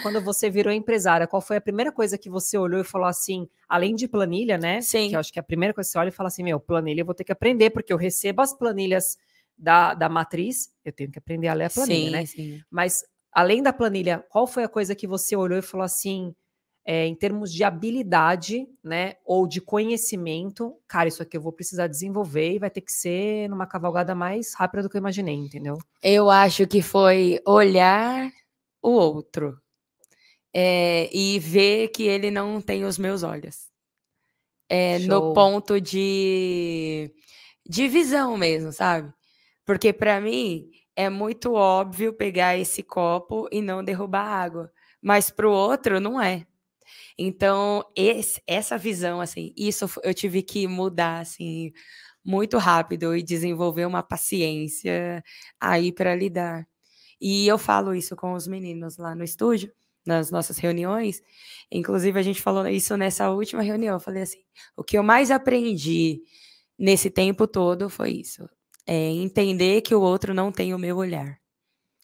Quando você virou empresária, qual foi a primeira coisa que você olhou e falou assim, além de planilha, né? Sim. Que eu acho que a primeira coisa que você olha e fala assim, meu, planilha eu vou ter que aprender, porque eu recebo as planilhas da, da matriz, eu tenho que aprender a ler a planilha, sim, né? sim. Mas além da planilha, qual foi a coisa que você olhou e falou assim, é, em termos de habilidade, né, ou de conhecimento, cara, isso aqui eu vou precisar desenvolver e vai ter que ser numa cavalgada mais rápida do que eu imaginei, entendeu? Eu acho que foi olhar o outro é, e ver que ele não tem os meus olhos. É, no ponto de, de visão mesmo, sabe? Porque para mim é muito óbvio pegar esse copo e não derrubar água, mas para o outro não é. Então, esse- essa visão, assim, isso eu tive que mudar, assim, muito rápido e desenvolver uma paciência aí para lidar. E eu falo isso com os meninos lá no estúdio, nas nossas reuniões. Inclusive, a gente falou isso nessa última reunião. Eu falei assim: o que eu mais aprendi nesse tempo todo foi isso. É entender que o outro não tem o meu olhar.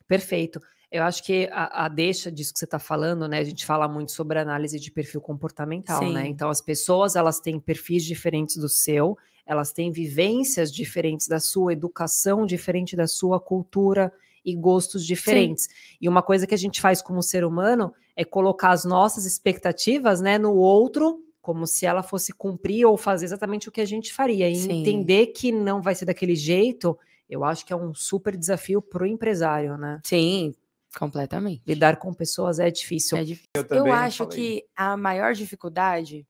Perfeito. Eu acho que a, a deixa disso que você está falando, né? A gente fala muito sobre análise de perfil comportamental, né? Sim. Então, as pessoas elas têm perfis diferentes do seu, elas têm vivências diferentes da sua, educação diferente da sua, cultura e gostos diferentes. E uma coisa que a gente faz como ser humano é colocar as nossas expectativas, né, no outro, como se ela fosse cumprir ou fazer exatamente o que a gente faria. E Sim. entender que não vai ser daquele jeito, eu acho que é um super desafio para o empresário, né? Sim, completamente. Lidar com pessoas é difícil. É difícil. Eu Eu, também acho falei. que a maior dificuldade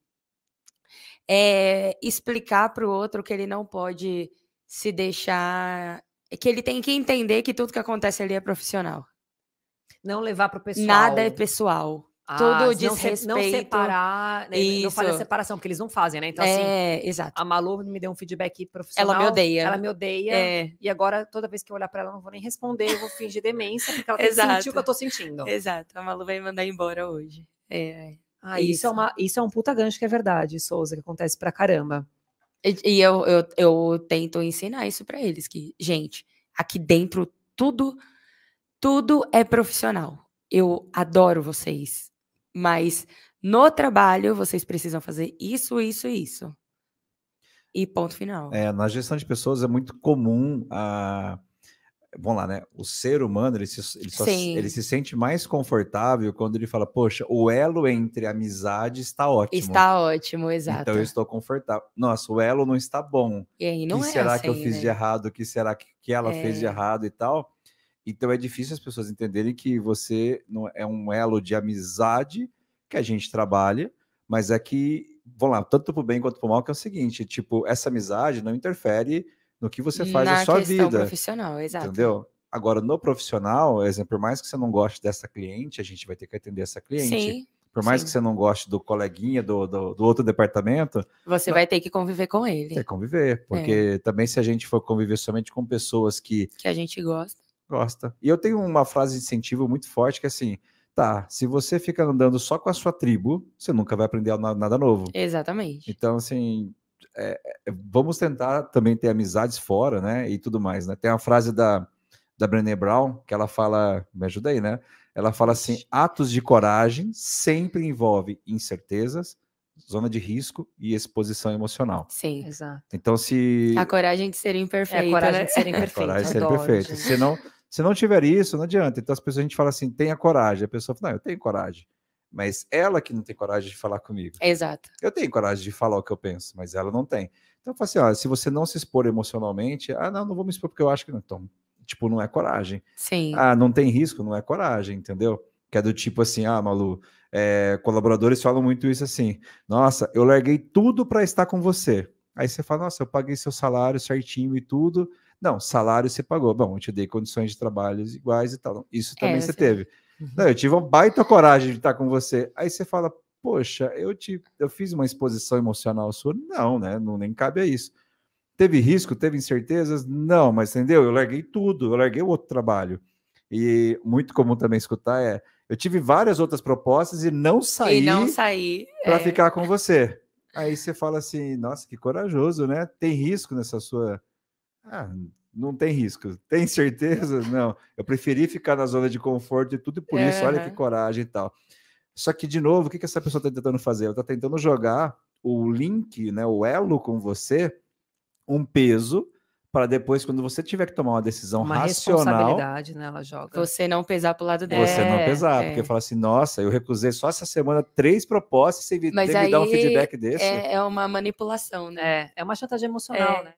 é explicar para o outro que ele não pode se deixar. Que ele tem que entender que tudo que acontece ali é profissional. Não levar para o pessoal. Nada é pessoal. tudo não, se- desrespeito. não separar, né, não fazer a Isso. separação, porque eles não fazem, né? Então, assim, é, exato. a Malu me deu um feedback profissional. Ela me odeia. Ela me odeia. É, E agora, toda vez que eu olhar para ela, eu não vou nem responder, eu vou fingir demência, porque ela tem que sentir o que eu tô sentindo. exato. A Malu vai me mandar embora hoje. É. Ah, isso. Isso. é uma, isso é um puta gancho que é verdade, Souza, que acontece pra caramba. E, eu, eu, eu tento ensinar isso para eles, que, gente, aqui dentro tudo, tudo é profissional. Eu adoro vocês, mas no trabalho vocês precisam fazer isso, isso e isso. E ponto final. É, na gestão de pessoas é muito comum a. Vamos lá, né? O ser humano ele se, ele, só ele se sente mais confortável quando ele fala, poxa, o elo entre amizade está ótimo. Está ótimo, exato. Então eu estou confortável. Nossa, o elo não está bom. E aí O não que é será assim, que eu fiz né? de errado? O que será que, que ela fez de É. errado e tal? Então é difícil as pessoas entenderem que você não é um elo de amizade que a gente trabalha, mas é que, vamos lá, tanto para o bem quanto para o mal, que é o seguinte: tipo, essa amizade não interfere no que você faz Na na sua questão vida. profissional, exato. Entendeu? Agora, no profissional, exemplo, por mais que você não goste dessa cliente, a gente vai ter que atender essa cliente. Sim, por mais sim. que você não goste do coleguinha do, do, do outro departamento, você Não. vai ter que conviver com ele, tem que conviver. Porque também se a gente for conviver somente com pessoas que que a gente gosta. gosta. E eu tenho uma frase de incentivo muito forte que é assim, tá, se você fica andando só com a sua tribo, você nunca vai aprender na- nada novo. Exatamente. Então, assim, é, é, vamos tentar também ter amizades fora, né? E tudo mais, né? Tem uma frase da, da Brené Brown que ela fala, me ajuda aí, né? Ela fala assim: atos de coragem sempre envolve incertezas, zona de risco e exposição emocional. Sim. Exato. Então, se. A coragem de ser É imperfeito, a coragem né? de serem perfeitos. coragem de ser adoro, perfeito. gente. Se não, se não tiver isso, não adianta. Então, as pessoas, a gente fala assim: tenha coragem. A pessoa fala: não, eu tenho coragem. Mas ela que não tem coragem de falar comigo. Exato. Eu tenho coragem de falar o que eu penso, mas ela não tem. Então eu falo assim, ó, se você não se expor emocionalmente, ah, não, não vou me expor porque eu acho que não. Então, tipo, não é coragem. Sim. Ah, não tem risco, não é coragem, entendeu? Que é do tipo assim, ah, Malu, é, colaboradores falam muito isso assim, nossa, eu larguei tudo para estar com você. Aí você fala, nossa, eu paguei seu salário certinho e tudo. Não, salário você pagou. Bom, eu te dei condições de trabalho iguais e tal. Isso também É, você sim. teve. Não, eu tive uma baita coragem de estar com você. Aí você fala, poxa, eu te, eu fiz uma exposição emocional sua? Não, né? Não nem cabe a isso. Teve risco, teve incertezas? Não, mas entendeu? Eu larguei tudo, eu larguei o outro trabalho. E muito comum também escutar é, eu tive várias outras propostas e não saí e não sair. para é, ficar com você. Aí você fala assim, nossa, que corajoso, né? Tem risco nessa sua. Ah, Não tem risco. Tem certeza? Não. Eu preferi ficar na zona de conforto e tudo, e por isso, olha que coragem e tal. Só que, de novo, o que, que essa pessoa está tentando fazer? Ela está tentando jogar o link, né, o elo com você, um peso para depois, quando você tiver que tomar uma decisão Uma racional, responsabilidade, né? Ela joga. Você não pesar pro lado dela. você não É, pesar, é. porque fala assim, nossa, eu recusei só essa semana três propostas e você Mas me dar um aí feedback desse. É, é uma manipulação, né? É, é uma chantagem emocional, É. né?